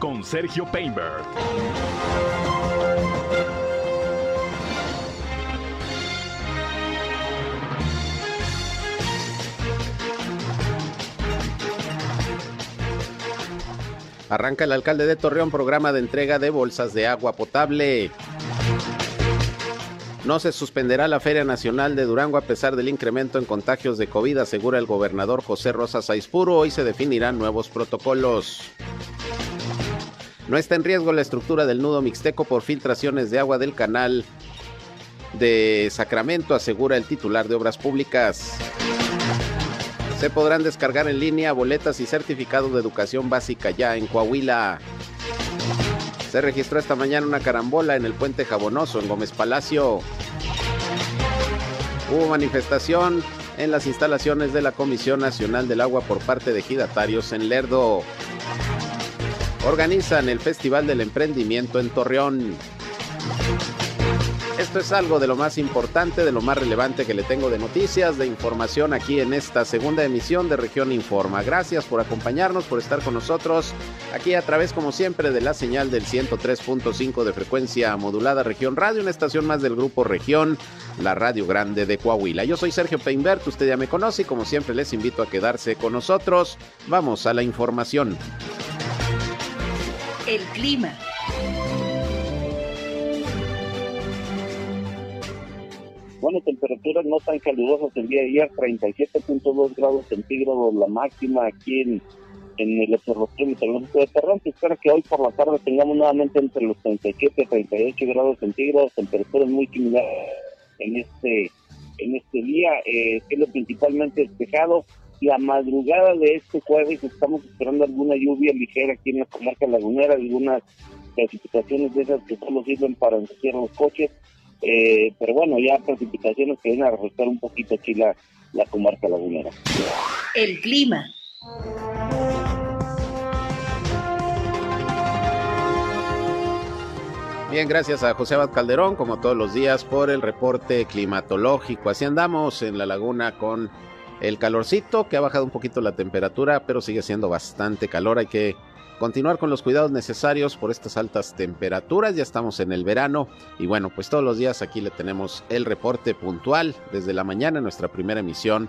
Con Sergio Painberg. Arranca el alcalde de Torreón programa de entrega de bolsas de agua potable. No se suspenderá la Feria Nacional de Durango a pesar del incremento en contagios de COVID, asegura el gobernador José Rosa Saispuro. Hoy se definirán nuevos protocolos. No está en riesgo la estructura del nudo mixteco por filtraciones de agua del canal de Sacramento, asegura el titular de Obras Públicas. Se podrán descargar en línea boletas y certificados de educación básica ya en Coahuila. Se registró esta mañana una carambola en el puente Jabonoso en Gómez Palacio. Hubo manifestación en las instalaciones de la Comisión Nacional del Agua por parte de ejidatarios en Lerdo. Organizan el Festival del Emprendimiento en Torreón. Esto es algo de lo más importante, de lo más relevante que le tengo de noticias, de información aquí en esta segunda emisión de Región Informa. Gracias por acompañarnos, por estar con nosotros aquí a través, como siempre, de la señal del 103.5 de frecuencia modulada Región Radio, una estación más del grupo Región, la Radio Grande de Coahuila. Yo soy Sergio Peinbert, usted ya me conoce y como siempre les invito a quedarse con nosotros. Vamos a la información. El clima. Bueno, temperaturas no tan calurosas el día de ayer, 37.2 grados centígrados la máxima aquí en, en el Observatorio Meteorológico de Terrón. Se espera que hoy por la tarde tengamos nuevamente entre los 37 y 38 grados centígrados, temperaturas muy similares en este en este día, eh, cielo principalmente despejado. La madrugada de este jueves estamos esperando alguna lluvia ligera aquí en la comarca lagunera, algunas precipitaciones de esas que solo sirven para ensuciar los coches eh, pero bueno, ya precipitaciones que vienen a refrescar un poquito aquí la, la comarca lagunera. El clima. Bien, gracias a José Abad Calderón, como todos los días, por el reporte climatológico. Así andamos en la laguna con el calorcito, que ha bajado un poquito la temperatura, pero sigue siendo bastante calor. Hay que continuar con los cuidados necesarios por estas altas temperaturas. Ya estamos en el verano y bueno, pues todos los días aquí le tenemos el reporte puntual desde la mañana nuestra primera emisión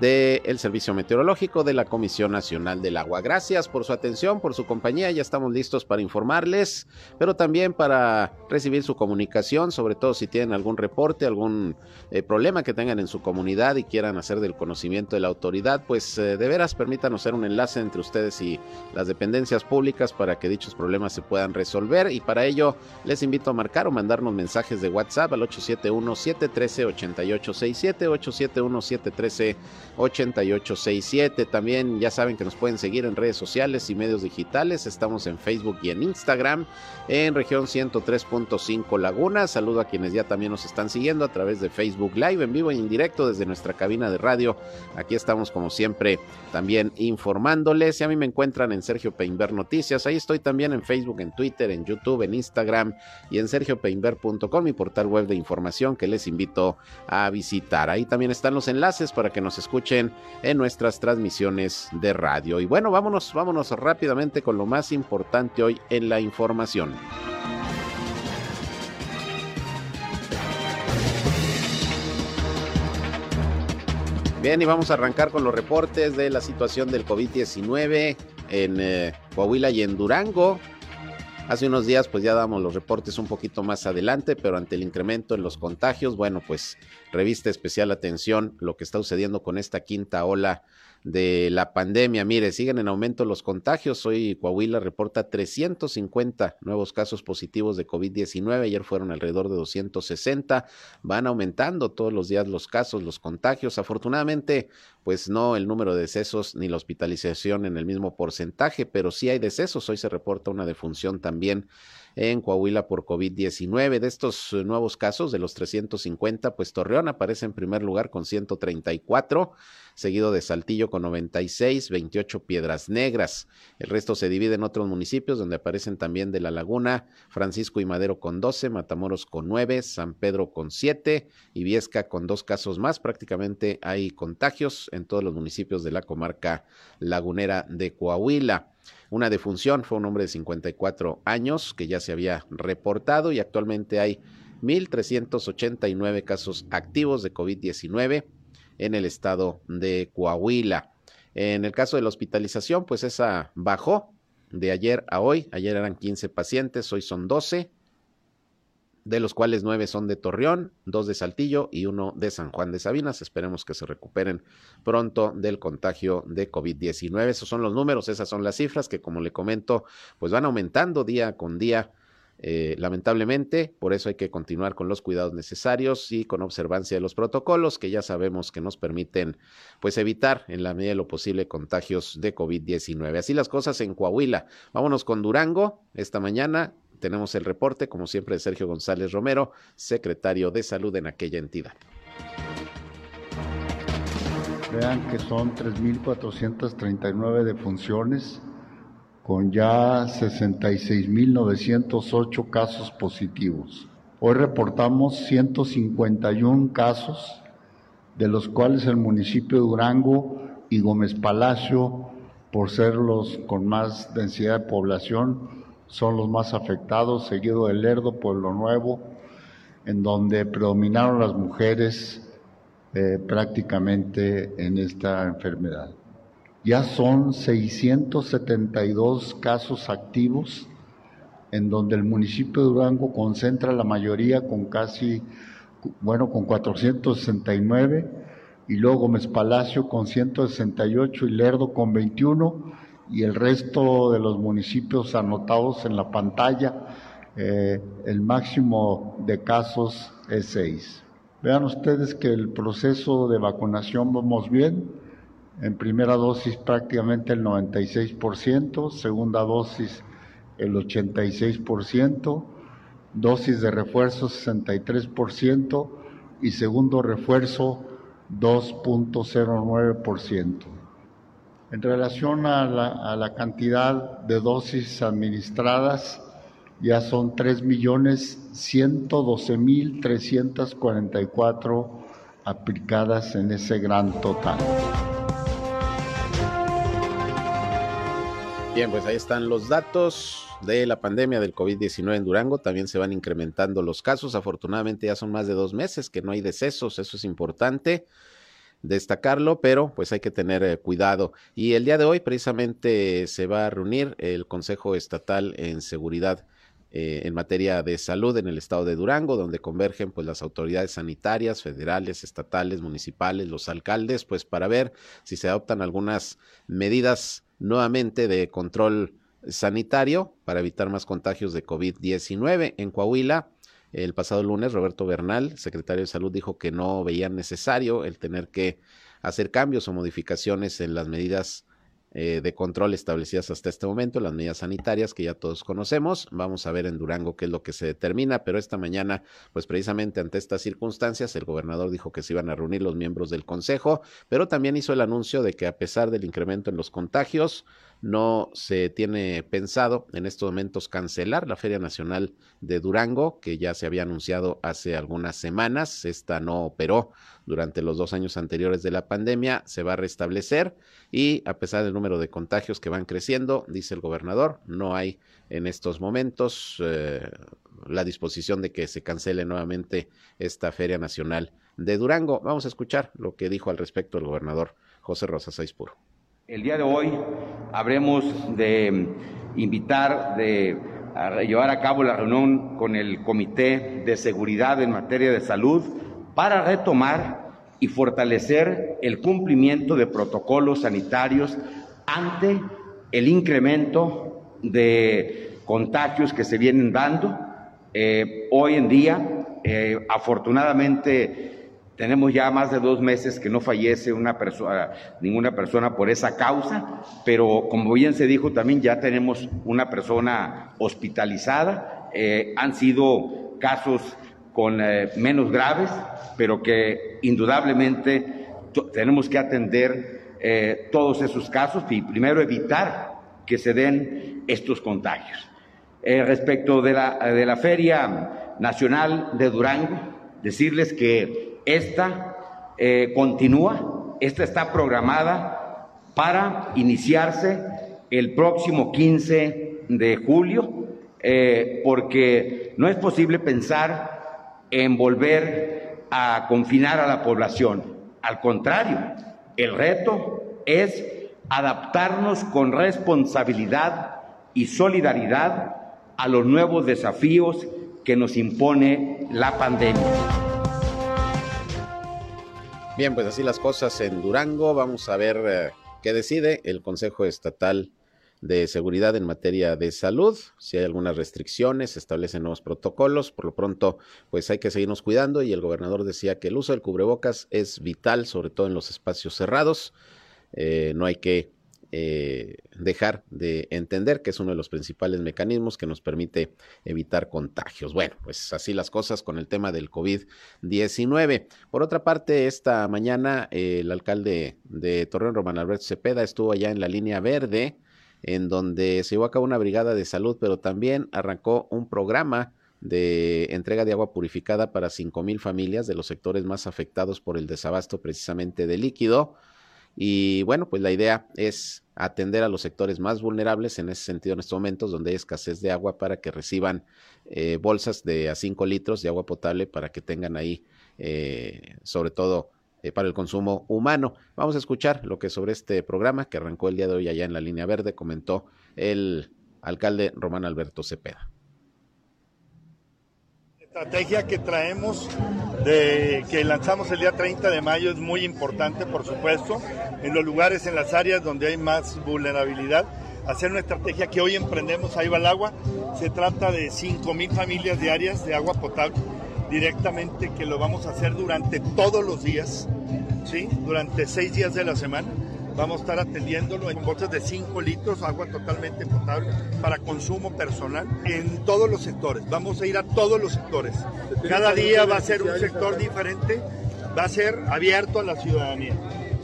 del Servicio Meteorológico de la Comisión Nacional del Agua. Gracias por su atención, por su compañía. Ya estamos listos para informarles, pero también para recibir su comunicación, sobre todo si tienen algún reporte, algún eh, problema que tengan en su comunidad y quieran hacer del conocimiento de la autoridad, pues eh, de veras permítanos ser un enlace entre ustedes y las dependencias públicas para que dichos problemas se puedan resolver. Y para ello les invito a marcar o mandarnos mensajes de WhatsApp al 871-713-8867, 871-713 8867. También ya saben que nos pueden seguir en redes sociales y medios digitales. Estamos en Facebook y en Instagram en región 103.5 Laguna. Saludo a quienes ya también nos están siguiendo a través de Facebook Live en vivo e indirecto desde nuestra cabina de radio. Aquí estamos como siempre también informándoles. Y a mí me encuentran en Sergio Peinber Noticias. Ahí estoy también en Facebook, en Twitter, en YouTube, en Instagram y en sergiopeinber.com, mi portal web de información que les invito a visitar. Ahí también están los enlaces para que nos escuchen en nuestras transmisiones de radio. Y bueno, vámonos, vámonos rápidamente con lo más importante hoy en la información. Bien, y vamos a arrancar con los reportes de la situación del COVID-19 en eh, Coahuila y en Durango. Hace unos días pues ya damos los reportes un poquito más adelante, pero ante el incremento en los contagios, bueno, pues revista especial atención lo que está sucediendo con esta quinta ola de la pandemia. Mire, siguen en aumento los contagios. Hoy Coahuila reporta 350 nuevos casos positivos de COVID-19. Ayer fueron alrededor de 260. Van aumentando todos los días los casos, los contagios. Afortunadamente, pues no el número de decesos ni la hospitalización en el mismo porcentaje, pero sí hay decesos. Hoy se reporta una defunción también en Coahuila por COVID-19. De estos nuevos casos, de los 350, pues Torreón aparece en primer lugar con 134 seguido de Saltillo con 96, 28 Piedras Negras. El resto se divide en otros municipios donde aparecen también de La Laguna, Francisco y Madero con 12, Matamoros con 9, San Pedro con 7 y Viesca con dos casos más. Prácticamente hay contagios en todos los municipios de la comarca lagunera de Coahuila. Una defunción, fue un hombre de 54 años que ya se había reportado y actualmente hay 1.389 casos activos de COVID-19 en el estado de Coahuila. En el caso de la hospitalización, pues esa bajó de ayer a hoy. Ayer eran 15 pacientes, hoy son 12 de los cuales nueve son de Torreón, dos de Saltillo y uno de San Juan de Sabinas. Esperemos que se recuperen pronto del contagio de COVID-19. Esos son los números, esas son las cifras que, como le comento, pues van aumentando día con día. Eh, lamentablemente, por eso hay que continuar con los cuidados necesarios y con observancia de los protocolos que ya sabemos que nos permiten pues evitar en la medida de lo posible contagios de COVID-19. Así las cosas en Coahuila. Vámonos con Durango esta mañana tenemos el reporte, como siempre, de Sergio González Romero, secretario de Salud en aquella entidad. Vean que son 3.439 defunciones con ya 66.908 casos positivos. Hoy reportamos 151 casos, de los cuales el municipio de Durango y Gómez Palacio, por ser los con más densidad de población, son los más afectados, seguido de Lerdo, Pueblo Nuevo, en donde predominaron las mujeres eh, prácticamente en esta enfermedad. Ya son 672 casos activos, en donde el municipio de Durango concentra la mayoría con casi, bueno, con 469, y luego Gómez Palacio con 168 y Lerdo con 21 y el resto de los municipios anotados en la pantalla, eh, el máximo de casos es 6. Vean ustedes que el proceso de vacunación vamos bien. En primera dosis prácticamente el 96%, segunda dosis el 86%, dosis de refuerzo 63% y segundo refuerzo 2.09%. En relación a la, cantidad de dosis administradas, ya son 3.112.344 aplicadas en ese gran total. Bien, pues ahí están los datos de la pandemia del COVID-19 en Durango. También se van incrementando los casos. Afortunadamente ya son más de dos meses que no hay decesos. Eso es importante destacarlo, pero pues hay que tener eh, cuidado. Y el día de hoy precisamente se va a reunir el Consejo Estatal en Seguridad eh, en materia de salud en el estado de Durango, donde convergen pues las autoridades sanitarias, federales, estatales, municipales, los alcaldes, pues para ver si se adoptan algunas medidas nuevamente de control sanitario para evitar más contagios de COVID-19 en Coahuila. El pasado lunes, Roberto Bernal, secretario de Salud, dijo que no veía necesario el tener que hacer cambios o modificaciones en las medidas eh, de control establecidas hasta este momento, las medidas sanitarias que ya todos conocemos. Vamos a ver en Durango qué es lo que se determina, pero esta mañana, pues precisamente ante estas circunstancias, el gobernador dijo que se iban a reunir los miembros del Consejo, pero también hizo el anuncio de que a pesar del incremento en los contagios, no se tiene pensado en estos momentos cancelar la Feria Nacional de Durango, que ya se había anunciado hace algunas semanas. Esta no operó durante los dos años anteriores de la pandemia, se va a restablecer y a pesar del número de contagios que van creciendo, dice el gobernador, no hay en estos momentos eh, la disposición de que se cancele nuevamente esta Feria Nacional de Durango. Vamos a escuchar lo que dijo al respecto el gobernador José Rosa Saispuro. El día de hoy habremos de invitar, de llevar a cabo la reunión con el Comité de Seguridad en materia de salud para retomar y fortalecer el cumplimiento de protocolos sanitarios ante el incremento de contagios que se vienen dando. Eh, hoy en día, eh, afortunadamente, tenemos ya más de dos meses que no fallece una persona, ninguna persona por esa causa, pero como bien se dijo también ya tenemos una persona hospitalizada. Eh, han sido casos con eh, menos graves, pero que indudablemente tenemos que atender eh, todos esos casos y primero evitar que se den estos contagios. respecto de la, de la Feria Nacional de Durango, decirles que esta eh, continúa, esta está programada para iniciarse el próximo 15 de julio, eh, porque no es posible pensar en volver a confinar a la población. Al contrario, el reto es adaptarnos con responsabilidad y solidaridad a los nuevos desafíos que nos impone la pandemia. Bien, pues así las cosas en Durango. Vamos a ver eh, qué decide el Consejo Estatal de Seguridad en materia de salud. Si hay algunas restricciones, se establecen nuevos protocolos. Por lo pronto, pues hay que seguirnos cuidando y el gobernador decía que el uso del cubrebocas es vital, sobre todo en los espacios cerrados. Eh, no hay que eh, dejar de entender que es uno de los principales mecanismos que nos permite evitar contagios. Bueno, pues así las cosas con el tema del COVID-19. Por otra parte, esta mañana eh, el alcalde de Torreón, Román Alberto Cepeda, estuvo allá en la línea verde, en donde se llevó a cabo una brigada de salud, pero también arrancó un programa de entrega de agua purificada para cinco mil familias de los sectores más afectados por el desabasto precisamente de líquido. Y bueno, pues la idea es atender a los sectores más vulnerables en ese sentido en estos momentos donde hay escasez de agua para que reciban eh, bolsas de a 5 litros de agua potable para que tengan ahí eh, sobre todo eh, para el consumo humano. Vamos a escuchar lo que sobre este programa que arrancó el día de hoy allá en la línea verde comentó el alcalde Román Alberto Cepeda estrategia que traemos, de, que lanzamos el día 30 de mayo, es muy importante, por supuesto, en los lugares, en las áreas donde hay más vulnerabilidad. Hacer una estrategia que hoy emprendemos, ahí va el agua. Se trata de 5.000 familias diarias de agua potable directamente, que lo vamos a hacer durante todos los días, ¿sí? durante seis días de la semana Vamos a estar atendiéndolo en bolsas de 5 litros, agua totalmente potable para consumo personal en todos los sectores. Vamos a ir a todos los sectores. Cada día va a ser un sector diferente, va a ser abierto a la ciudadanía.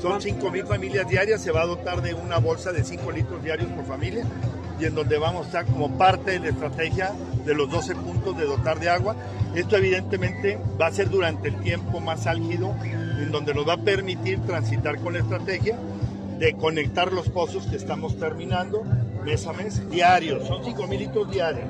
Son 5 mil familias diarias, se va a dotar de una bolsa de 5 litros diarios por familia y en donde vamos a estar como parte de la estrategia de los 12 puntos de dotar de agua. Esto evidentemente va a ser durante el tiempo más álgido, en donde nos va a permitir transitar con la estrategia de conectar los pozos que estamos terminando mes a mes, diarios, son 5 mil litros diarios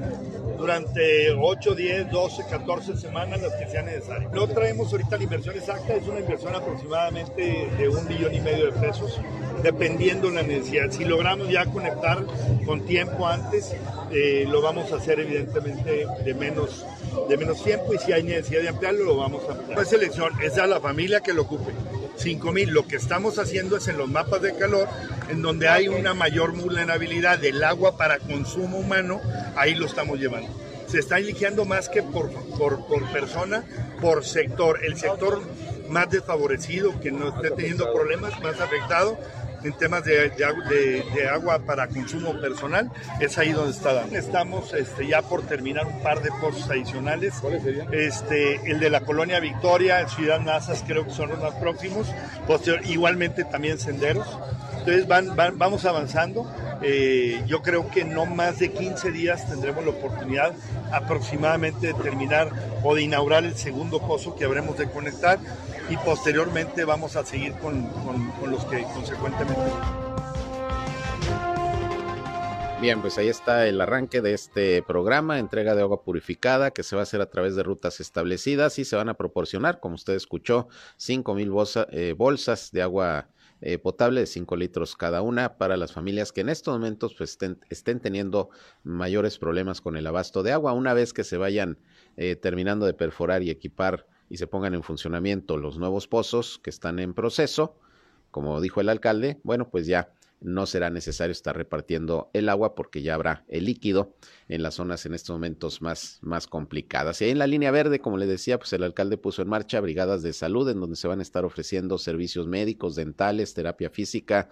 durante 8, 10, 12, 14 semanas las que sean necesarias. No traemos ahorita la inversión exacta, es una inversión aproximadamente de un millón y medio de pesos, dependiendo de la necesidad. Si logramos ya conectar con tiempo antes, eh, lo vamos a hacer evidentemente de menos, de menos tiempo y si hay necesidad de ampliarlo, lo vamos a ampliar. La selección es a la familia que lo ocupe. 5000. Lo que estamos haciendo es en los mapas de calor, en donde hay una mayor vulnerabilidad del agua para consumo humano, ahí lo estamos llevando. Se está eligiendo más que por, por, por persona, por sector. El sector más desfavorecido, que no esté teniendo problemas, más afectado, en temas de, de, agua para consumo personal, es ahí donde está Estamos este, ya por terminar un par de pozos adicionales. ¿Cuáles serían? Este, el de la colonia Victoria, Ciudad Nazas, creo que son los más próximos. Posterior, igualmente también senderos. Entonces van, vamos avanzando. Eh, yo creo que no más de 15 días tendremos la oportunidad aproximadamente de terminar o de inaugurar el segundo pozo que habremos de conectar y posteriormente vamos a seguir con, los que consecuentemente. Bien, pues ahí está el arranque de este programa, entrega de agua purificada, que se va a hacer a través de rutas establecidas y se van a proporcionar, como usted escuchó, 5 mil eh, bolsas de agua eh, potable de 5 litros cada una para las familias que en estos momentos pues, estén, teniendo mayores problemas con el abasto de agua. Una vez que se vayan eh, terminando de perforar y equipar y se pongan en funcionamiento los nuevos pozos que están en proceso, como dijo el alcalde, bueno, pues ya no será necesario estar repartiendo el agua porque ya habrá el líquido en las zonas en estos momentos más, más complicadas. Y en la línea verde, como le decía, pues el alcalde puso en marcha brigadas de salud en donde se van a estar ofreciendo servicios médicos, dentales, terapia física,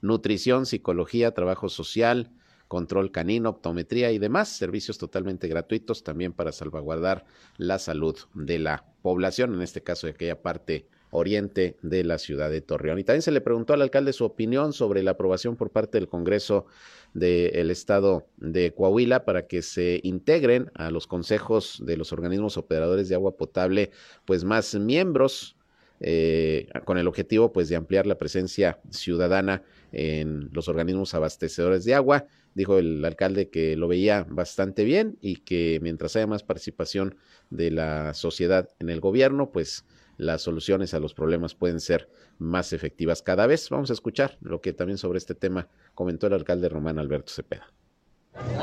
nutrición, psicología, trabajo social, control canino, optometría y demás servicios totalmente gratuitos también para salvaguardar la salud de la población, en este caso de aquella parte oriente de la ciudad de Torreón. Y también se le preguntó al alcalde su opinión sobre la aprobación por parte del Congreso del Estado de Coahuila para que se integren a los consejos de los organismos operadores de agua potable, pues más miembros eh, con el objetivo pues de ampliar la presencia ciudadana en los organismos abastecedores de agua. Dijo el alcalde que lo veía bastante bien y que mientras haya más participación de la sociedad en el gobierno, pues las soluciones a los problemas pueden ser más efectivas cada vez. Vamos a escuchar lo que también sobre este tema comentó el alcalde Román Alberto Cepeda.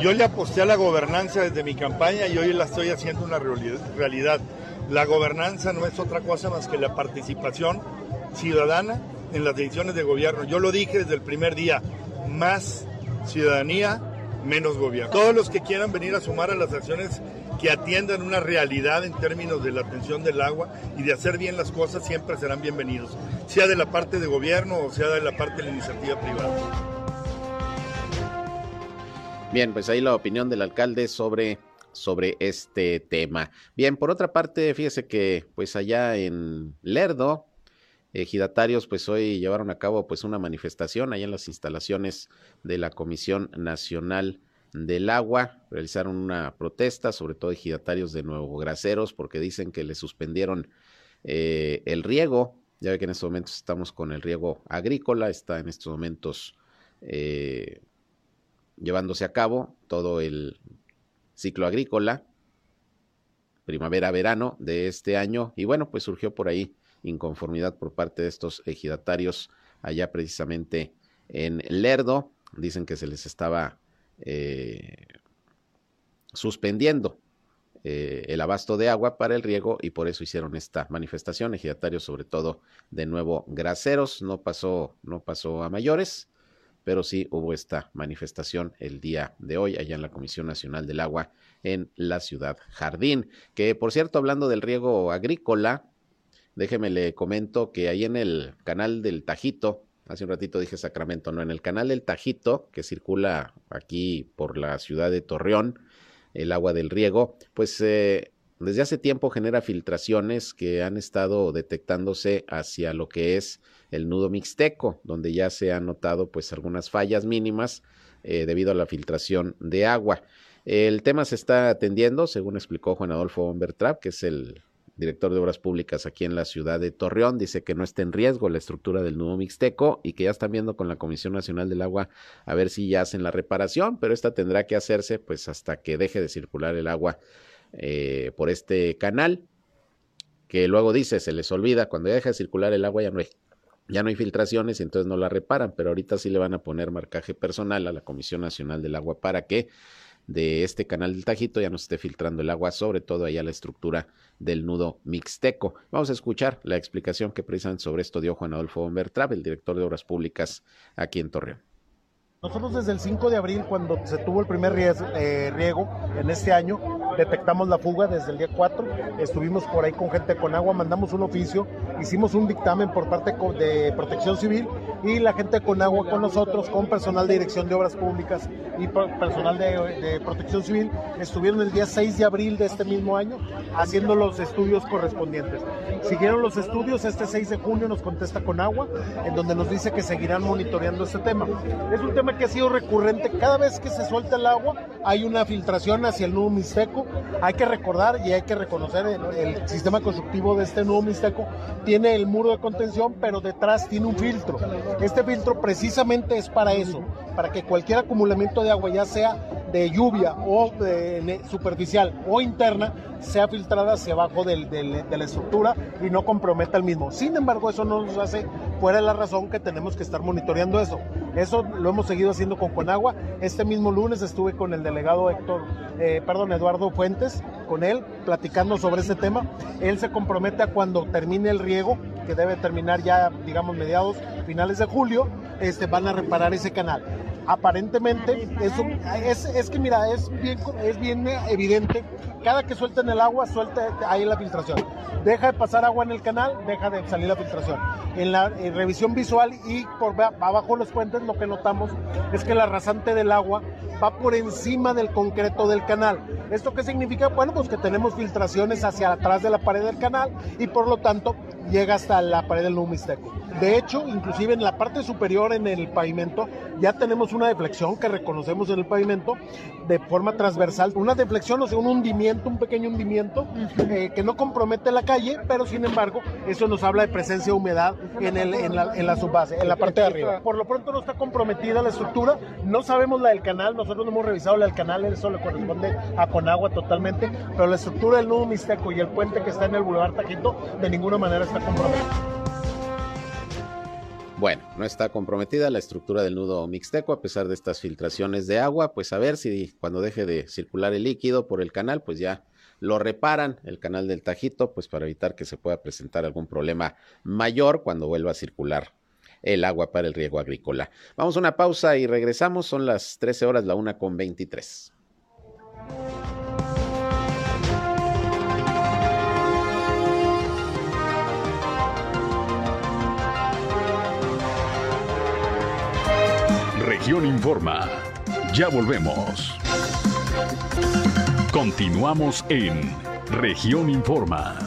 Yo le aposté a la gobernanza desde mi campaña y hoy la estoy haciendo una realidad. La gobernanza no es otra cosa más que la participación ciudadana en las decisiones de gobierno. Yo lo dije desde el primer día, más ciudadanía, menos gobierno. Todos los que quieran venir a sumar a las acciones que atiendan una realidad en términos de la atención del agua y de hacer bien las cosas siempre serán bienvenidos, sea de la parte de gobierno o sea de la parte de la iniciativa privada. Bien, pues ahí la opinión del alcalde sobre sobre este tema. Bien, por otra parte, fíjese que pues allá en Lerdo, ejidatarios pues hoy llevaron a cabo pues una manifestación allá en las instalaciones de la Comisión Nacional del Agua, realizaron una protesta, sobre todo ejidatarios de Nuevo Graceros, porque dicen que le suspendieron eh, el riego. Ya ve que en estos momentos estamos con el riego agrícola, está en estos momentos eh, llevándose a cabo todo el ciclo agrícola, primavera-verano de este año. Y bueno, pues surgió por ahí inconformidad por parte de estos ejidatarios allá precisamente en Lerdo. Dicen que se les estaba eh, suspendiendo eh, el abasto de agua para el riego y por eso hicieron esta manifestación. Ejidatarios, sobre todo de nuevo graseros, no pasó, no pasó a mayores pero sí hubo esta manifestación el día de hoy allá en la Comisión Nacional del Agua en la ciudad Jardín. Que por cierto, hablando del riego agrícola, déjeme le comento que ahí en el canal del Tajito, hace un ratito dije Sacramento, no, en el canal del Tajito, que circula aquí por la ciudad de Torreón, el agua del riego, pues eh, desde hace tiempo genera filtraciones que han estado detectándose hacia lo que es el nudo mixteco, donde ya se han notado pues algunas fallas mínimas eh, debido a la filtración de agua. El tema se está atendiendo, según explicó Juan Adolfo Bombertrap, que es el director de Obras Públicas aquí en la ciudad de Torreón, dice que no está en riesgo la estructura del nudo mixteco y que ya están viendo con la Comisión Nacional del Agua a ver si ya hacen la reparación, pero esta tendrá que hacerse pues hasta que deje de circular el agua eh, por este canal, que luego dice, se les olvida, cuando deja de circular el agua ya no hay, ya no hay filtraciones y entonces no la reparan, pero ahorita sí le van a poner marcaje personal a la Comisión Nacional del Agua para que de este canal del Tajito ya no esté filtrando el agua, sobre todo allá la estructura del nudo mixteco. Vamos a escuchar la explicación que precisamente sobre esto dio Juan Adolfo Bombertrab, el director de Obras Públicas aquí en Torreón. Nosotros desde el 5 de abril, cuando se tuvo el primer eh, riego en este año, detectamos la fuga desde el día 4, estuvimos por ahí con gente con agua, mandamos un oficio, hicimos un dictamen por parte de Protección Civil y la gente con agua con nosotros, con personal de Dirección de Obras Públicas y personal de, Protección Civil, estuvieron el día 6 de abril de este mismo año haciendo los estudios correspondientes. Siguieron los estudios, este 6 de junio nos contesta con agua, en donde nos dice que seguirán monitoreando este tema. Es un tema que ha sido recurrente. Cada vez que se suelta el agua hay una filtración hacia el nudo mixteco. Hay que recordar y hay que reconocer el, el sistema constructivo de este nudo mixteco. Tiene el muro de contención, pero detrás tiene un filtro. Este filtro precisamente es para eso, para que cualquier acumulamiento de agua, ya sea de lluvia o de, superficial o interna, sea filtrada hacia abajo del, de la estructura y no comprometa el mismo. Sin embargo, eso no nos hace fuera de la razón que tenemos que estar monitoreando eso. Eso lo hemos seguido haciendo con Conagua. Este mismo lunes estuve con el delegado Héctor, eh, perdón, Eduardo Fuentes, con él, platicando sobre ese tema. Él se compromete a cuando termine el riego, que debe terminar ya, digamos, mediados, finales de julio, este, van a reparar ese canal aparentemente eso es, es que mira es bien es bien evidente cada que suelten el agua suelta ahí la filtración. Deja de pasar agua en el canal deja de salir la filtración. En la revisión visual y por abajo de los puentes lo que notamos es que la rasante del agua va por encima del concreto del canal. Esto qué significa bueno pues que tenemos filtraciones hacia atrás de la pared del canal y por lo tanto llega hasta la pared del nudo mixteco. De hecho, inclusive en la parte superior en el pavimento ya tenemos una deflexión que reconocemos en el pavimento de forma transversal, una deflexión, o sea, un hundimiento, un pequeño hundimiento eh, que no compromete la calle, pero sin embargo eso nos habla de presencia de humedad en, el, en, la, en la subbase, en la parte de arriba. Por lo pronto no está comprometida la estructura, no sabemos la del canal, nosotros no hemos revisado la del canal, eso le corresponde a Conagua totalmente, pero la estructura del nudo mixteco y el puente que está en el Boulevard Tajito de ninguna manera está Bueno, no está comprometida la estructura del nudo mixteco a pesar de estas filtraciones de agua, pues a ver si cuando deje de circular el líquido por el canal, pues ya lo reparan el canal del Tajito, pues para evitar que se pueda presentar algún problema mayor cuando vuelva a circular el agua para el riego agrícola. Vamos a una pausa y regresamos, son las 13 horas, la una con 23. Región Informa. Ya volvemos. Continuamos en Región Informa.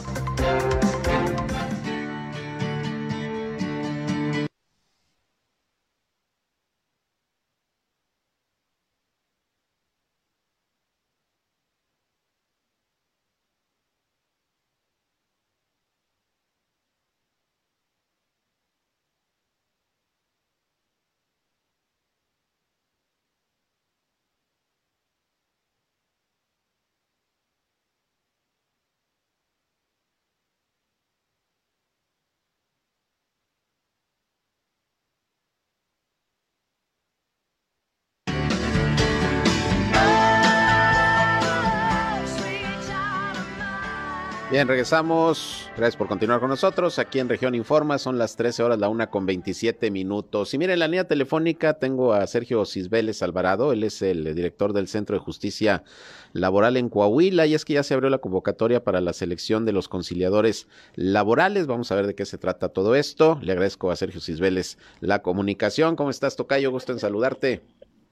Bien, regresamos. Gracias por continuar con nosotros. Aquí en Región Informa son las 13 horas, la una con 27 minutos. Y miren, en la línea telefónica tengo a Sergio Cisbeles Alvarado. Él es el director del Centro de Justicia Laboral en Coahuila. Y es que ya se abrió la convocatoria para la selección de los conciliadores laborales. Vamos a ver de qué se trata todo esto. Le agradezco a Sergio Cisbeles la comunicación. ¿Cómo estás, Tocayo? Gusto en saludarte.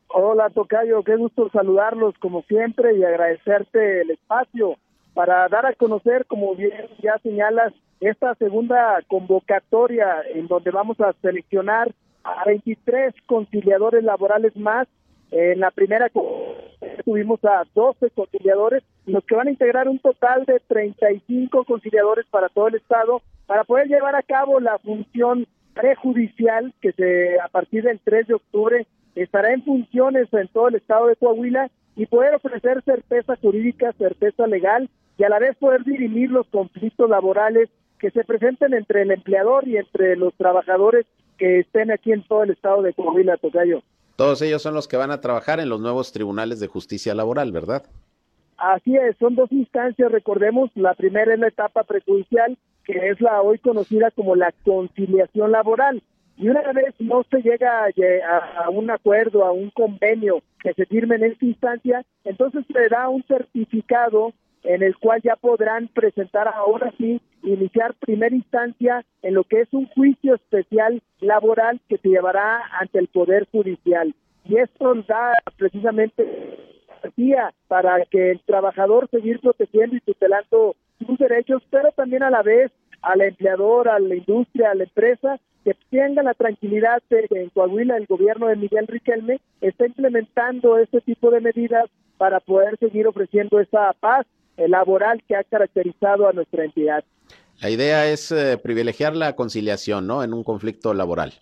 Hola, Tocayo. Qué gusto saludarlos como siempre y agradecerte el espacio para dar a conocer, como bien ya señalas, esta segunda convocatoria en donde vamos a seleccionar a 23 conciliadores laborales más. En la primera tuvimos a 12 conciliadores, los que van a integrar un total de 35 conciliadores para todo el estado para poder llevar a cabo la función prejudicial que se a partir del 3 de octubre estará en funciones en todo el estado de Coahuila y poder ofrecer certeza jurídica, certeza legal y a la vez poder dirimir los conflictos laborales que se presenten entre el empleador y entre los trabajadores que estén aquí en todo el estado de Coahuila, Tocayo. Todos ellos son los que van a trabajar en los nuevos tribunales de justicia laboral, ¿verdad? Así es, son dos instancias, recordemos, la primera es la etapa prejudicial, que es la hoy conocida como la conciliación laboral. Y una vez no se llega a, a, un acuerdo, a un convenio que se firme en esta instancia, entonces se da un certificado en el cual ya podrán presentar ahora sí, iniciar primera instancia en lo que es un juicio especial laboral que se llevará ante el Poder Judicial. Y esto da precisamente para que el trabajador seguir protegiendo y tutelando sus derechos, pero también a la vez al empleador, a la industria, a la empresa, que tenga la tranquilidad de que en Coahuila el gobierno de Miguel Riquelme está implementando este tipo de medidas para poder seguir ofreciendo esa paz laboral que ha caracterizado a nuestra entidad. La idea es eh, privilegiar la conciliación, ¿no? En un conflicto laboral.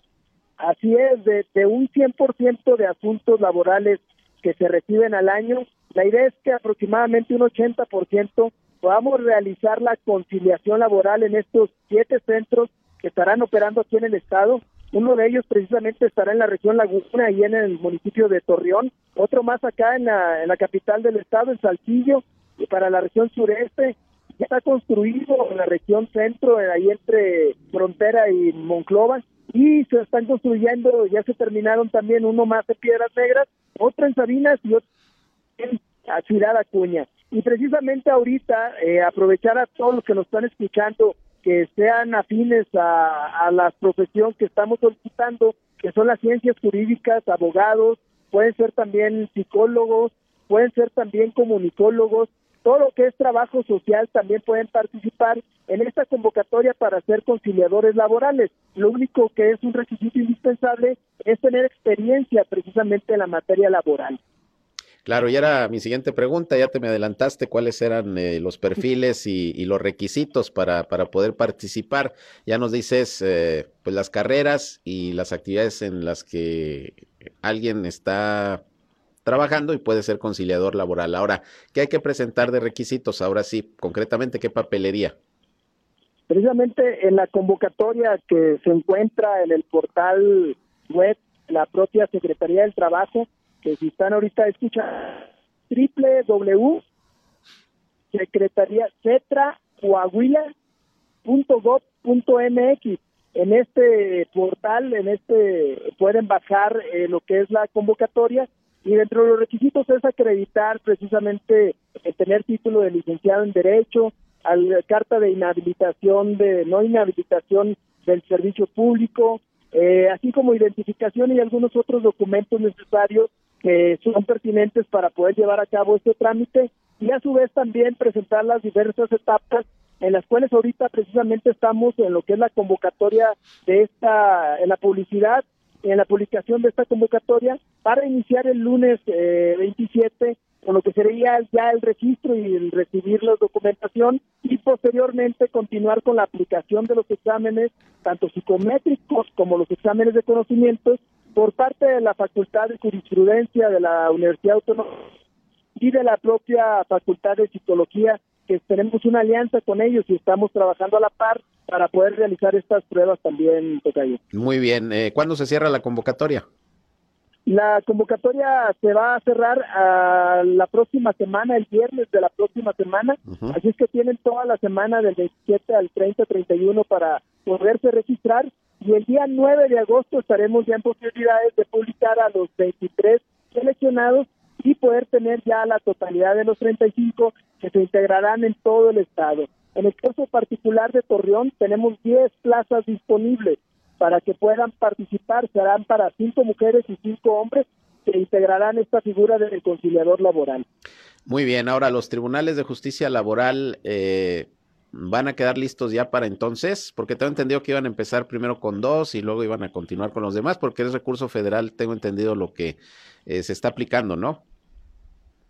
Así es, de, de un 100% de asuntos laborales que se reciben al año, la idea es que aproximadamente un 80% podamos realizar la conciliación laboral en estos siete centros que estarán operando aquí en el estado. Uno de ellos precisamente estará en la región Laguna, y en el municipio de Torreón. Otro más acá en la, en la capital del estado, en Saltillo para la región sureste ya está construido en la región centro, ahí entre Frontera y Monclova, y se están construyendo, ya se terminaron también uno más de Piedras Negras, otro en Sabinas y otro en Ciudad Acuña. Y precisamente ahorita eh, aprovechar a todos los que nos están escuchando que sean afines a, a la profesión que estamos solicitando, que son las ciencias jurídicas, abogados, pueden ser también psicólogos, pueden ser también comunicólogos, todo lo que es trabajo social también pueden participar en esta convocatoria para ser conciliadores laborales. Lo único que es un requisito indispensable es tener experiencia precisamente en la materia laboral. Claro, y era mi siguiente pregunta, ya te me adelantaste cuáles eran eh, los perfiles y, los requisitos para, para, poder participar. Ya nos dices eh, pues las carreras y las actividades en las que alguien está trabajando y puede ser conciliador laboral. Ahora, ¿qué hay que presentar de requisitos? Ahora sí, concretamente, ¿qué papelería? Precisamente en la convocatoria que se encuentra en el portal web, la propia Secretaría del Trabajo, que si están ahorita escuchando www secretaría En este portal, en este pueden bajar eh, lo que es la convocatoria y dentro de los requisitos es acreditar precisamente el tener título de licenciado en Derecho, al, carta de inhabilitación, de no inhabilitación del servicio público, eh, así como identificación y algunos otros documentos necesarios que son pertinentes para poder llevar a cabo este trámite y a su vez también presentar las diversas etapas en las cuales ahorita precisamente estamos en lo que es la convocatoria de esta, en la publicidad, en la publicación de esta convocatoria para iniciar el lunes eh, 27 con lo que sería ya el registro y el recibir la documentación y posteriormente continuar con la aplicación de los exámenes, tanto psicométricos como los exámenes de conocimientos, por parte de la Facultad de Jurisprudencia de la Universidad Autónoma y de la propia Facultad de Psicología, que tenemos una alianza con ellos y estamos trabajando a la par para poder realizar estas pruebas también, Tocayo. Muy bien. Eh, ¿Cuándo se cierra la convocatoria? La convocatoria se va a cerrar a la próxima semana, el viernes de la próxima semana, así es que tienen toda la semana del 27 al 30, 31 para poderse registrar y el día 9 de agosto estaremos ya en posibilidades de publicar a los 23 seleccionados y poder tener ya la totalidad de los 35 que se integrarán en todo el estado. En el caso particular de Torreón tenemos 10 plazas disponibles para que puedan participar, serán para 5 mujeres y 5 hombres que integrarán esta figura del conciliador laboral. Muy bien, ahora los tribunales de justicia laboral eh, van a quedar listos ya para entonces, porque tengo entendido que iban a empezar primero con dos y luego iban a continuar con los demás, porque es recurso federal, tengo entendido lo que eh, se está aplicando, ¿no?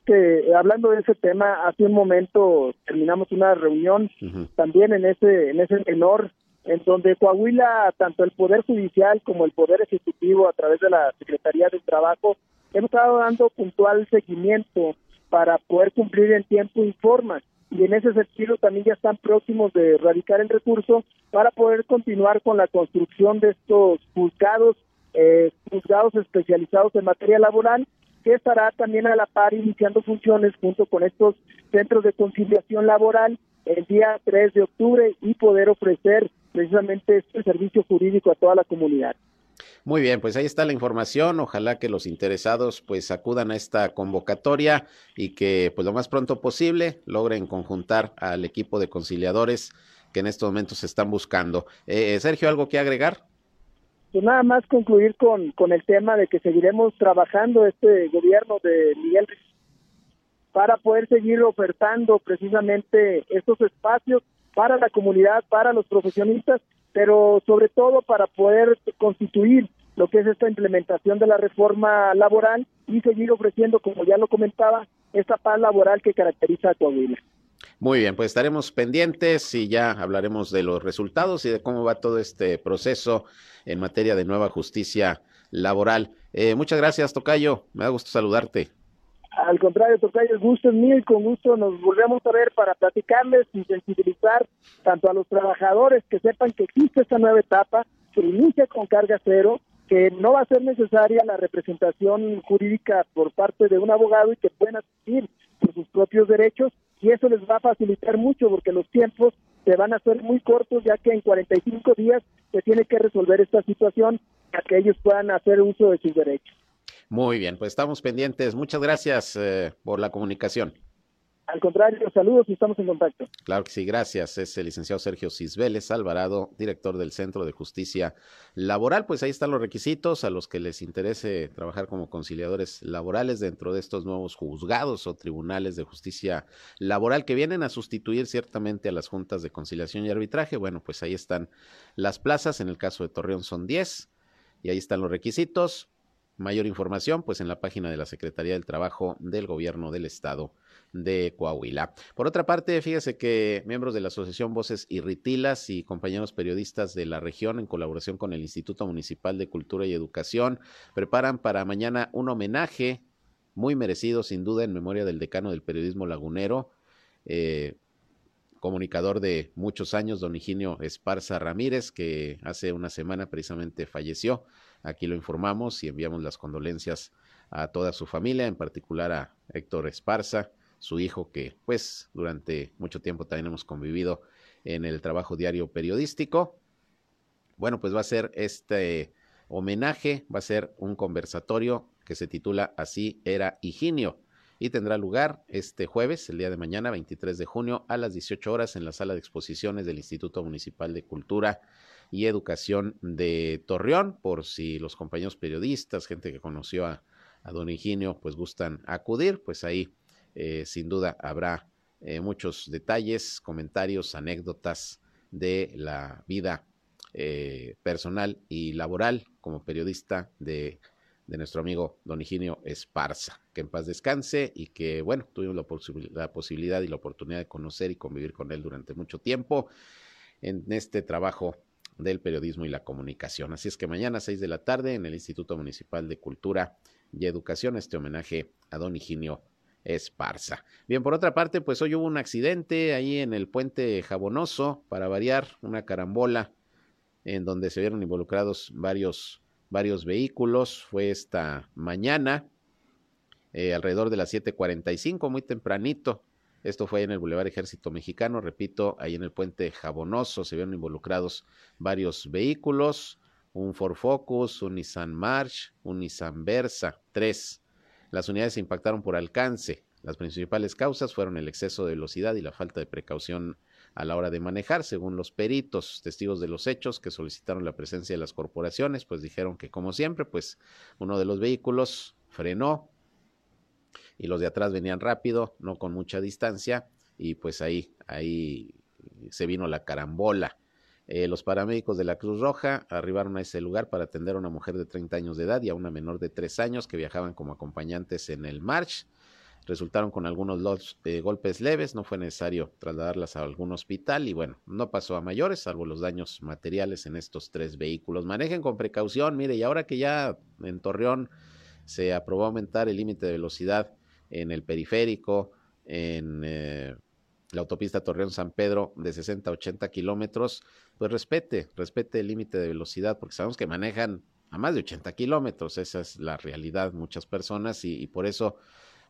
Que hablando de ese tema, hace un momento terminamos una reunión también en ese en ese menor en donde Coahuila, tanto el Poder Judicial como el Poder Ejecutivo, a través de la Secretaría del Trabajo, hemos estado dando puntual seguimiento para poder cumplir en tiempo y forma y en ese sentido también ya están próximos de erradicar el recurso para poder continuar con la construcción de estos juzgados, eh, juzgados especializados en materia laboral, que estará también a la par iniciando funciones junto con estos centros de conciliación laboral el día 3 de octubre y poder ofrecer precisamente este servicio jurídico a toda la comunidad. Muy bien, pues ahí está la información. Ojalá que los interesados pues acudan a esta convocatoria y que pues lo más pronto posible logren conjuntar al equipo de conciliadores que en estos momentos se están buscando. Eh, Sergio, ¿algo que agregar? Pues nada más concluir con, con el tema de que seguiremos trabajando este gobierno de Miguel para poder seguir ofertando precisamente estos espacios para la comunidad, para los profesionistas, pero sobre todo para poder constituir lo que es esta implementación de la reforma laboral y seguir ofreciendo, como ya lo comentaba, esta paz laboral que caracteriza a Coahuila. Muy bien, pues estaremos pendientes y ya hablaremos de los resultados y de cómo va todo este proceso en materia de nueva justicia laboral. Eh, muchas gracias, Tocayo. Me da gusto saludarte. Al contrario, Tocayo, el gusto es mío y con gusto nos volvemos a ver para platicarles y sensibilizar tanto a los trabajadores que sepan que existe esta nueva etapa, que inicia con carga cero, que no va a ser necesaria la representación jurídica por parte de un abogado y que pueden asistir por sus propios derechos y eso les va a facilitar mucho porque los tiempos se van a hacer muy cortos ya que en 45 días se tiene que resolver esta situación para que ellos puedan hacer uso de sus derechos. Muy bien, pues estamos pendientes. Muchas gracias eh, por la comunicación. Al contrario, saludos y estamos en contacto. Claro que sí, gracias. Es el licenciado Sergio Cisbeles Alvarado, director del Centro de Justicia Laboral. Pues ahí están los requisitos a los que les interese trabajar como conciliadores laborales dentro de estos nuevos juzgados o tribunales de justicia laboral que vienen a sustituir ciertamente a las juntas de conciliación y arbitraje. Bueno, pues ahí están las plazas. En el caso de Torreón son 10 y ahí están los requisitos. Mayor información, pues en la página de la Secretaría del Trabajo del Gobierno del Estado de Coahuila. Por otra parte, fíjese que miembros de la Asociación Voces Irritilas y compañeros periodistas de la región, en colaboración con el Instituto Municipal de Cultura y Educación, preparan para mañana un homenaje muy merecido, sin duda, en memoria del decano del periodismo lagunero, eh, comunicador de muchos años, don Higinio Esparza Ramírez, que hace una semana precisamente falleció Aquí lo informamos y enviamos las condolencias a toda su familia, en particular a Héctor Esparza, su hijo que pues durante mucho tiempo también hemos convivido en el trabajo diario periodístico. Bueno, pues va a ser este homenaje, va a ser un conversatorio que se titula Así era Higinio y tendrá lugar este jueves, el día de mañana, 23 de junio, a las 18 horas en la sala de exposiciones del Instituto Municipal de Cultura y Educación de Torreón, por si los compañeros periodistas, gente que conoció a, don Higinio, pues gustan acudir, pues ahí eh, sin duda habrá eh, muchos detalles, comentarios, anécdotas de la vida eh, personal y laboral como periodista de, de, nuestro amigo don Higinio Esparza. Que en paz descanse y que, bueno, tuvimos la, posibilidad y la oportunidad de conocer y convivir con él durante mucho tiempo en este trabajo del periodismo y la comunicación. Así es que mañana a 6 de la tarde en el Instituto Municipal de Cultura y Educación este homenaje a don Higinio Esparza. Bien, por otra parte, pues hoy hubo un accidente ahí en el puente Jabonoso, para variar, una carambola en donde se vieron involucrados varios, varios vehículos. Fue esta mañana, eh, alrededor de las 7:45, muy tempranito, esto fue en el Boulevard Ejército Mexicano, repito, ahí en el puente Jabonoso se vieron involucrados varios vehículos, un Ford Focus, un Nissan March, un Nissan Versa, tres. Las unidades se impactaron por alcance. Las principales causas fueron el exceso de velocidad y la falta de precaución a la hora de manejar, según los peritos, testigos de los hechos que solicitaron la presencia de las corporaciones, pues dijeron que como siempre, pues uno de los vehículos frenó, y los de atrás venían rápido, no con mucha distancia, y pues ahí, ahí se vino la carambola. Eh, los paramédicos de la Cruz Roja arribaron a ese lugar para atender a una mujer de 30 años de edad y a una menor de 3 años que viajaban como acompañantes en el march. Resultaron con algunos eh, golpes leves, no fue necesario trasladarlas a algún hospital y bueno, no pasó a mayores, salvo los daños materiales en estos tres vehículos. Manejen con precaución, mire, y ahora que ya en Torreón se aprobó aumentar el límite de velocidad en el periférico, en eh, la autopista Torreón-San Pedro de 60 a 80 kilómetros, pues respete, respete el límite de velocidad, porque sabemos que manejan a más de 80 kilómetros, esa es la realidad muchas personas y, por eso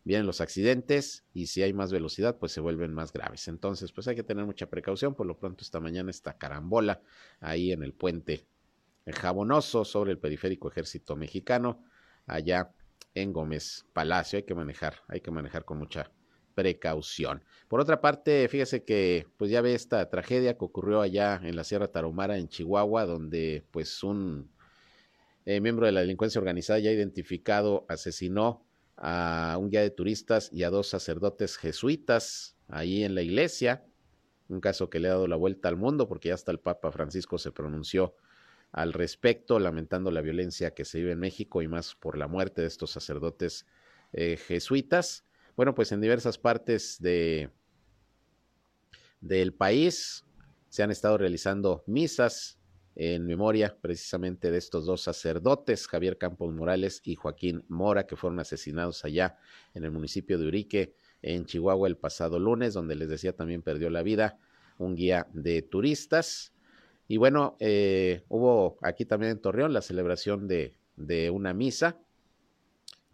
vienen los accidentes y si hay más velocidad pues se vuelven más graves. Entonces pues hay que tener mucha precaución, por lo pronto esta mañana está carambola ahí en el puente Jabonoso sobre el periférico ejército mexicano, allá en Gómez Palacio. Hay que manejar, hay que manejar con mucha precaución. Por otra parte, fíjese que pues ya ve esta tragedia que ocurrió allá en la Sierra Tarahumara, en Chihuahua, donde pues un eh, miembro de la delincuencia organizada ya identificado asesinó a un guía de turistas y a dos sacerdotes jesuitas ahí en la iglesia. Un caso que le ha dado la vuelta al mundo porque ya hasta el Papa Francisco se pronunció al respecto, lamentando la violencia que se vive en México y más por la muerte de estos sacerdotes eh, jesuitas. Bueno, pues en diversas partes de, del país se han estado realizando misas en memoria precisamente de estos dos sacerdotes, Javier Campos Morales y Joaquín Mora, que fueron asesinados allá en el municipio de Urique, en Chihuahua, el pasado lunes, donde les decía también perdió la vida un guía de turistas. Y bueno, eh, hubo aquí también en Torreón la celebración de, de una misa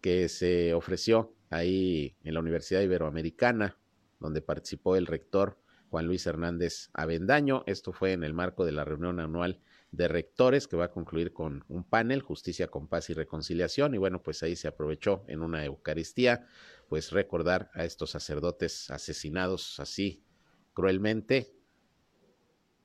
que se ofreció ahí en la Universidad Iberoamericana, donde participó el rector Juan Luis Hernández Avendaño. Esto fue en el marco de la reunión anual de rectores que va a concluir con un panel, Justicia con Paz y Reconciliación. Y bueno, pues ahí se aprovechó en una Eucaristía pues recordar a estos sacerdotes asesinados así cruelmente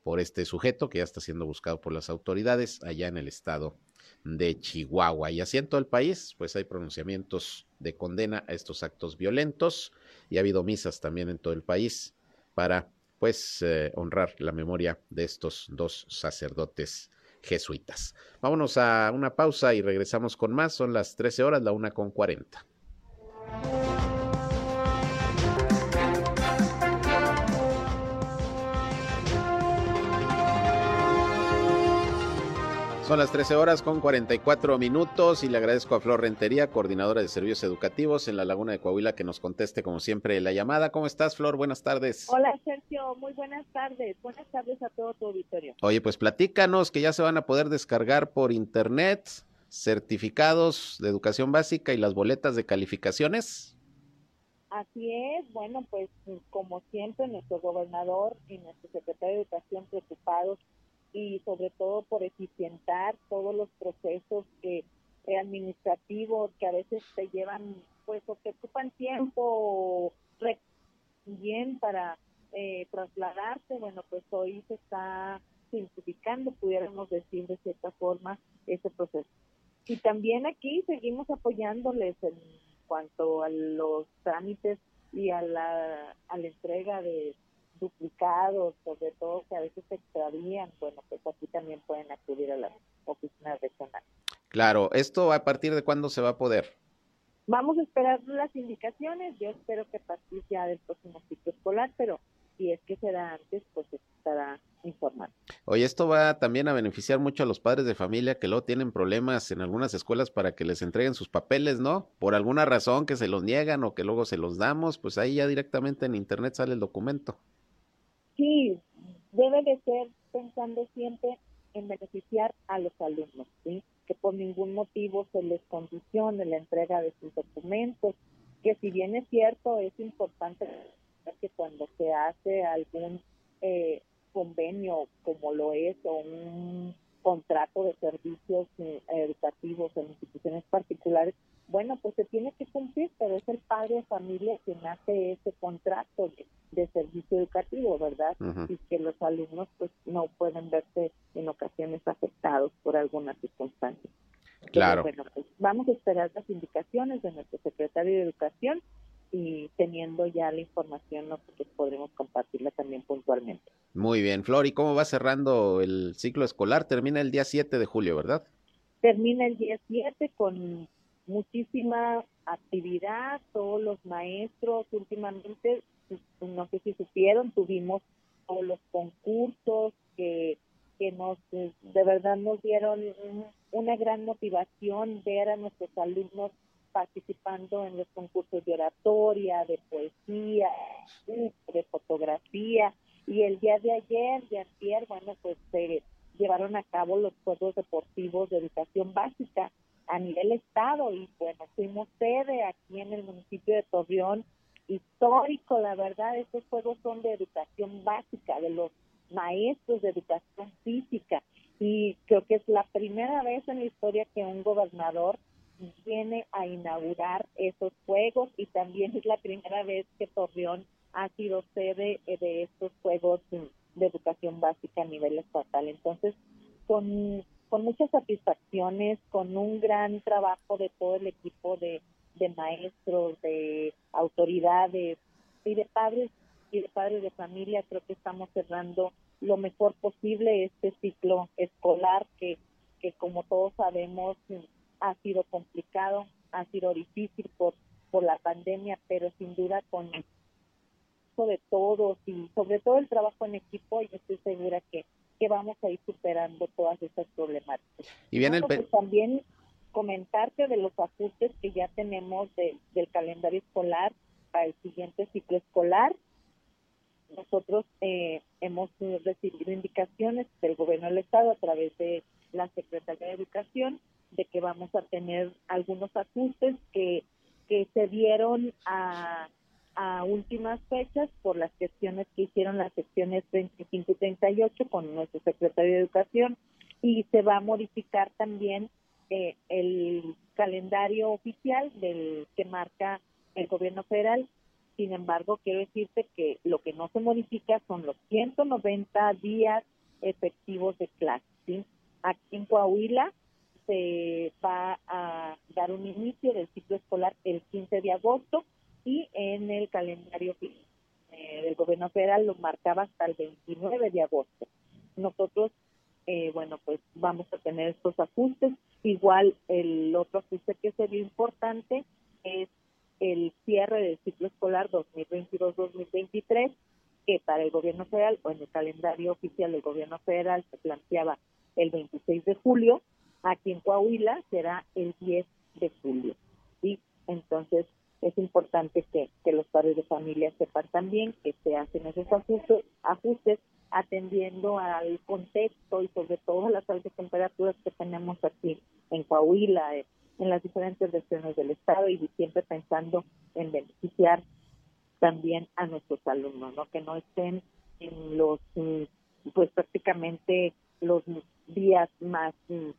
por este sujeto que ya está siendo buscado por las autoridades allá en el estado de Chihuahua. Y así en todo el país, pues hay pronunciamientos de condena a estos actos violentos y ha habido misas también en todo el país para pues eh, honrar la memoria de estos dos sacerdotes jesuitas. Vámonos a una pausa y regresamos con más. Son las 13 horas, la una con 40. Son las 13 horas con 44 minutos y le agradezco a Flor Rentería, coordinadora de servicios educativos en la Laguna de Coahuila, que nos conteste como siempre la llamada. ¿Cómo estás, Flor? Buenas tardes. Hola, Sergio. Muy buenas tardes. Buenas tardes a todo tu auditorio. Oye, pues platícanos que ya se van a poder descargar por internet certificados de educación básica y las boletas de calificaciones. Así es, bueno, pues como siempre, nuestro gobernador y nuestro secretario de Educación preocupados y sobre todo por eficientar todos los procesos que eh, administrativos que a veces te llevan pues o te ocupan tiempo bien para eh, trasladarse bueno pues hoy se está simplificando pudiéramos decir de cierta forma ese proceso. Y también aquí seguimos apoyándoles en cuanto a los trámites y a la, a la entrega de duplicados, sobre todo que a veces se extravían, bueno, pues aquí también pueden acudir a las oficinas regionales. Claro, ¿esto a partir de cuándo se va a poder? Vamos a esperar las indicaciones, yo espero que a partir ya del próximo ciclo escolar, pero si es que será antes, pues estará informando. Oye, esto va también a beneficiar mucho a los padres de familia que luego tienen problemas en algunas escuelas para que les entreguen sus papeles, ¿no? Por alguna razón que se los niegan o que luego se los damos, pues ahí ya directamente en internet sale el documento sí, debe de ser pensando siempre en beneficiar a los alumnos, que por ningún motivo se les condicione la entrega de sus documentos, que si bien es cierto, es importante que cuando se hace algún eh, convenio como lo es o un contrato de servicios eh, educativos en instituciones particulares, bueno, pues se tiene que cumplir, pero es el padre de familia quien hace ese contrato de, servicio educativo, ¿verdad? Y que los alumnos pues no pueden verse en ocasiones afectados por alguna circunstancia. Claro. bueno, pues vamos a esperar las indicaciones de nuestro secretario de Educación y teniendo ya la información nosotros podremos compartirla también puntualmente. Muy bien, Flor, ¿y cómo va cerrando el ciclo escolar? Termina el día 7 de julio, ¿verdad? Termina el día 7 con muchísima actividad, todos los maestros últimamente, no sé si supieron, tuvimos todos los concursos que, que nos, de verdad nos dieron una gran motivación ver a nuestros alumnos participando en los concursos de oratoria, de poesía, de fotografía. Y el día de ayer, de ayer, bueno, pues se llevaron a cabo los Juegos Deportivos de Educación Básica a nivel estado y bueno, fuimos sede aquí en el municipio de Torreón, histórico, la verdad, estos juegos son de educación básica, de los maestros de educación física y creo que es la primera vez en la historia que un gobernador viene a inaugurar esos juegos y también es la primera vez que Torreón ha sido sede de estos juegos de educación básica a nivel estatal. Entonces, con con muchas satisfacciones, con un gran trabajo de todo el equipo de, maestros, de autoridades y de padres y de padres de familia. Creo que estamos cerrando lo mejor posible este ciclo escolar que, que como todos sabemos ha sido complicado, ha sido difícil por, por la pandemia, pero sin duda con de todos y sobre todo el trabajo en equipo, yo estoy segura que que vamos a ir superando todas estas problemáticas. Y viene el pues también comentarte de los ajustes que ya tenemos del calendario escolar para el siguiente ciclo escolar. Nosotros eh, hemos recibido indicaciones del gobierno del estado a través de la Secretaría de Educación de que vamos a tener algunos ajustes que, que se dieron a a últimas fechas por las gestiones que hicieron las secciones 25 y 38 con nuestro secretario de Educación y se va a modificar también eh, el calendario oficial del que marca el gobierno federal. Sin embargo, quiero decirte que lo que no se modifica son los 190 días efectivos de clase. Aquí en Coahuila se va a dar un inicio del ciclo escolar el 15 de agosto y en el calendario eh, del gobierno federal lo marcaba hasta el 29 de agosto. Nosotros, eh, bueno, pues vamos a tener estos ajustes. Igual el otro ajuste que sería importante es el cierre del ciclo escolar 2022-2023, que para el gobierno federal o en el calendario oficial del gobierno federal se planteaba el 26 de julio, aquí en Coahuila será el 10 de julio. ¿sí? Entonces, es importante que, que los padres de familia sepan también que se hacen esos ajustes, ajustes atendiendo al contexto y sobre todo a las altas temperaturas que tenemos aquí en Coahuila, eh, en las diferentes regiones del estado y siempre pensando en beneficiar también a nuestros alumnos, ¿no? Que no estén en los, mm, pues prácticamente los días más mm,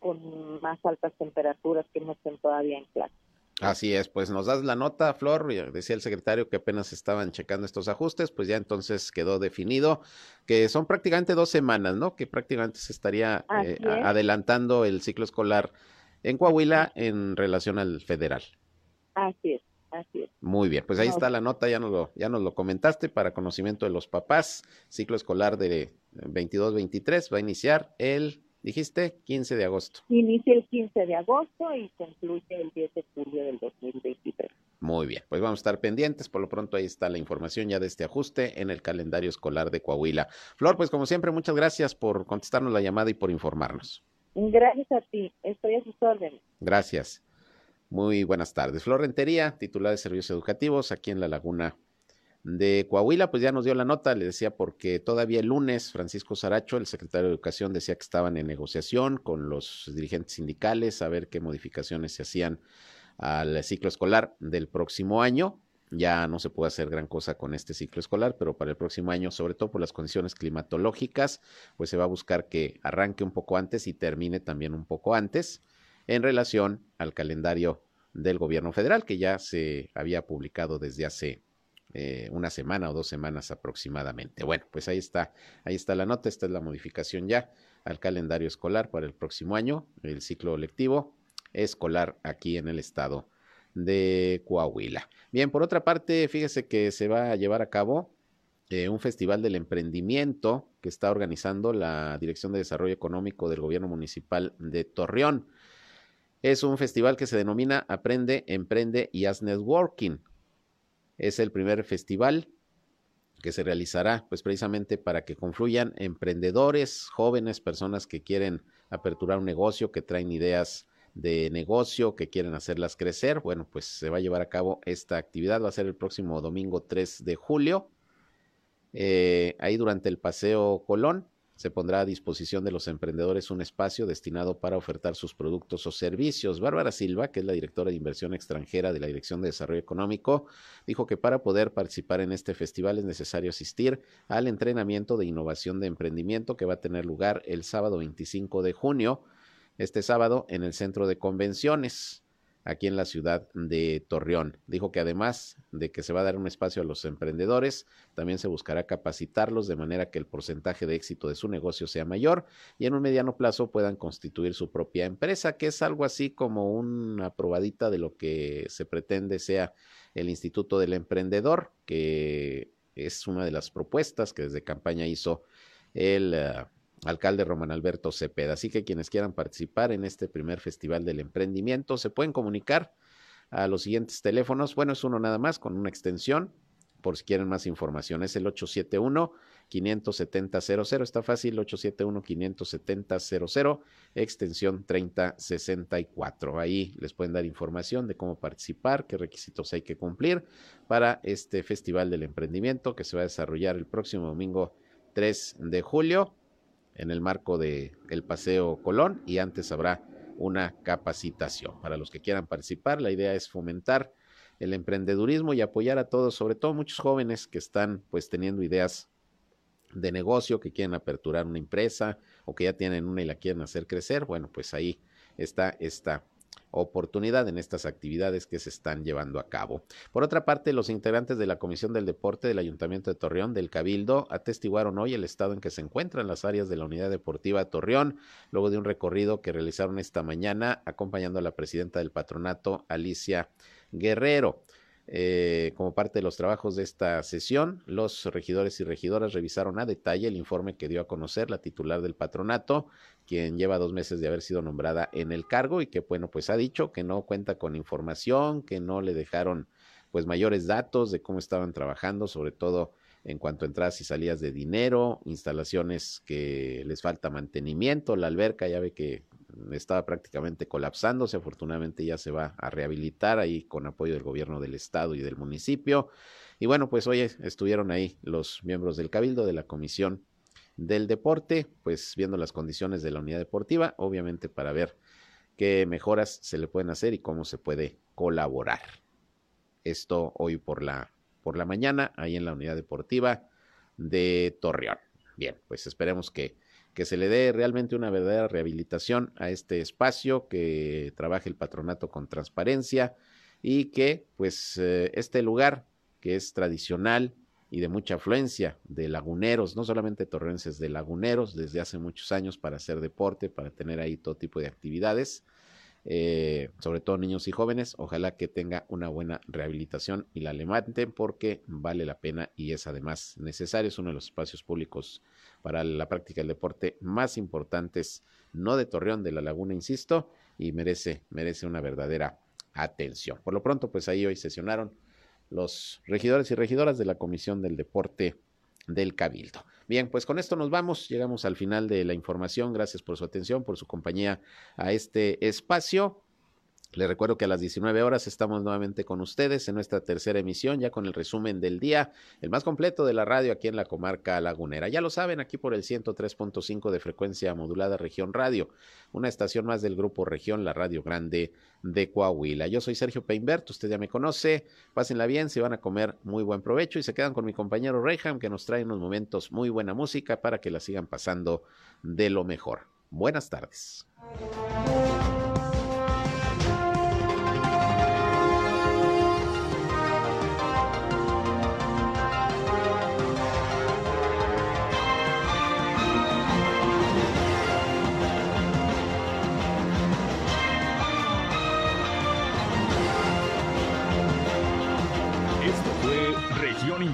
con más altas temperaturas que no estén todavía en clase. Así es, pues nos das la nota, Flor, decía el secretario que apenas estaban checando estos ajustes, pues ya entonces quedó definido que son prácticamente dos semanas, ¿no? Que prácticamente se estaría eh, adelantando el ciclo escolar en Coahuila en relación al federal. Así es. Así es. Muy bien, pues ahí está la nota, ya nos, lo, ya nos lo comentaste para conocimiento de los papás. Ciclo escolar de 22-23 va a iniciar el Dijiste 15 de agosto. Inicia el 15 de agosto y concluye el 10 de julio del 2023. Muy bien, pues vamos a estar pendientes. Por lo pronto ahí está la información ya de este ajuste en el calendario escolar de Coahuila. Flor, pues como siempre, muchas gracias por contestarnos la llamada y por informarnos. Gracias a ti, estoy a sus órdenes. Gracias. Muy buenas tardes. Flor Rentería, titular de Servicios Educativos aquí en La Laguna de Coahuila, pues ya nos dio la nota, le decía, porque todavía el lunes Francisco Saracho, el secretario de Educación, decía que estaban en negociación con los dirigentes sindicales a ver qué modificaciones se hacían al ciclo escolar del próximo año. Ya no se puede hacer gran cosa con este ciclo escolar, pero para el próximo año, sobre todo por las condiciones climatológicas, pues se va a buscar que arranque un poco antes y termine también un poco antes en relación al calendario del gobierno federal, que ya se había publicado desde hace eh, una semana o dos semanas aproximadamente. Bueno, pues ahí está, ahí está la nota, esta es la modificación ya al calendario escolar para el próximo año, el ciclo lectivo escolar aquí en el estado de Coahuila. Bien, por otra parte, fíjese que se va a llevar a cabo eh, un festival del emprendimiento que está organizando la Dirección de Desarrollo Económico del Gobierno Municipal de Torreón. Es un festival que se denomina Aprende, Emprende y Haz Networking. Es el primer festival que se realizará pues precisamente para que confluyan emprendedores, jóvenes, personas que quieren aperturar un negocio, que traen ideas de negocio, que quieren hacerlas crecer. Bueno, pues se va a llevar a cabo esta actividad, va a ser el próximo domingo 3 de julio, eh, ahí durante el Paseo Colón se pondrá a disposición de los emprendedores un espacio destinado para ofertar sus productos o servicios. Bárbara Silva, que es la directora de inversión extranjera de la Dirección de Desarrollo Económico, dijo que para poder participar en este festival es necesario asistir al entrenamiento de innovación de emprendimiento que va a tener lugar el sábado 25 de junio, este sábado en el Centro de Convenciones aquí en la ciudad de Torreón. Dijo que además de que se va a dar un espacio a los emprendedores, también se buscará capacitarlos de manera que el porcentaje de éxito de su negocio sea mayor y en un mediano plazo puedan constituir su propia empresa, que es algo así como una probadita de lo que se pretende sea el Instituto del Emprendedor, que es una de las propuestas que desde campaña hizo el... Eh, alcalde Román Alberto Cepeda. Así que quienes quieran participar en este primer Festival del Emprendimiento se pueden comunicar a los siguientes teléfonos. Bueno, es uno nada más con una extensión por si quieren más información. Es el 871-570-00. Está fácil, 871-570-00, extensión 3064. Ahí les pueden dar información de cómo participar, qué requisitos hay que cumplir para este Festival del Emprendimiento que se va a desarrollar el próximo domingo 3 de julio en el marco de el Paseo Colón y antes habrá una capacitación. Para los que quieran participar, la idea es fomentar el emprendedurismo y apoyar a todos, sobre todo muchos jóvenes que están pues teniendo ideas de negocio, que quieren aperturar una empresa o que ya tienen una y la quieren hacer crecer. Bueno, pues ahí está esta oportunidad en estas actividades que se están llevando a cabo. Por otra parte, los integrantes de la Comisión del Deporte del Ayuntamiento de Torreón del Cabildo atestiguaron hoy el estado en que se encuentran las áreas de la Unidad Deportiva Torreón, luego de un recorrido que realizaron esta mañana acompañando a la presidenta del patronato, Alicia Guerrero. Eh, como parte de los trabajos de esta sesión, los regidores y regidoras revisaron a detalle el informe que dio a conocer la titular del patronato, quien lleva dos meses de haber sido nombrada en el cargo y que, bueno, pues ha dicho que no cuenta con información, que no le dejaron pues mayores datos de cómo estaban trabajando, sobre todo en cuanto a entradas y salidas de dinero, instalaciones que les falta mantenimiento, la alberca ya ve que estaba prácticamente colapsándose, afortunadamente ya se va a rehabilitar ahí con apoyo del gobierno del estado y del municipio. Y bueno, pues hoy estuvieron ahí los miembros del Cabildo de la Comisión del Deporte, pues viendo las condiciones de la unidad deportiva, obviamente para ver qué mejoras se le pueden hacer y cómo se puede colaborar. Esto hoy por la, por la mañana, ahí en la unidad deportiva de Torreón. Bien, pues esperemos que que se le dé realmente una verdadera rehabilitación a este espacio, que trabaje el patronato con transparencia y que pues eh, este lugar que es tradicional y de mucha afluencia de laguneros, no solamente torrenses, de laguneros desde hace muchos años para hacer deporte, para tener ahí todo tipo de actividades, eh, sobre todo niños y jóvenes. Ojalá que tenga una buena rehabilitación y la levanten porque vale la pena y es además necesario. Es uno de los espacios públicos para la práctica del deporte más importantes, no de Torreón, de la Laguna, insisto, y merece, merece una verdadera atención. Por lo pronto, pues ahí hoy sesionaron los regidores y regidoras de la Comisión del Deporte del Cabildo. Bien, pues con esto nos vamos, llegamos al final de la información. Gracias por su atención, por su compañía a este espacio. Les recuerdo que a las 19 horas estamos nuevamente con ustedes en nuestra tercera emisión, ya con el resumen del día, el más completo de la radio aquí en la comarca lagunera. Ya lo saben, aquí por el 103.5 de frecuencia modulada Región Radio, una estación más del grupo Región, la Radio Grande de Coahuila. Yo soy Sergio Peinbert, usted ya me conoce, pásenla bien, se van a comer muy buen provecho y se quedan con mi compañero Reyham que nos trae unos momentos muy buena música para que la sigan pasando de lo mejor. Buenas tardes.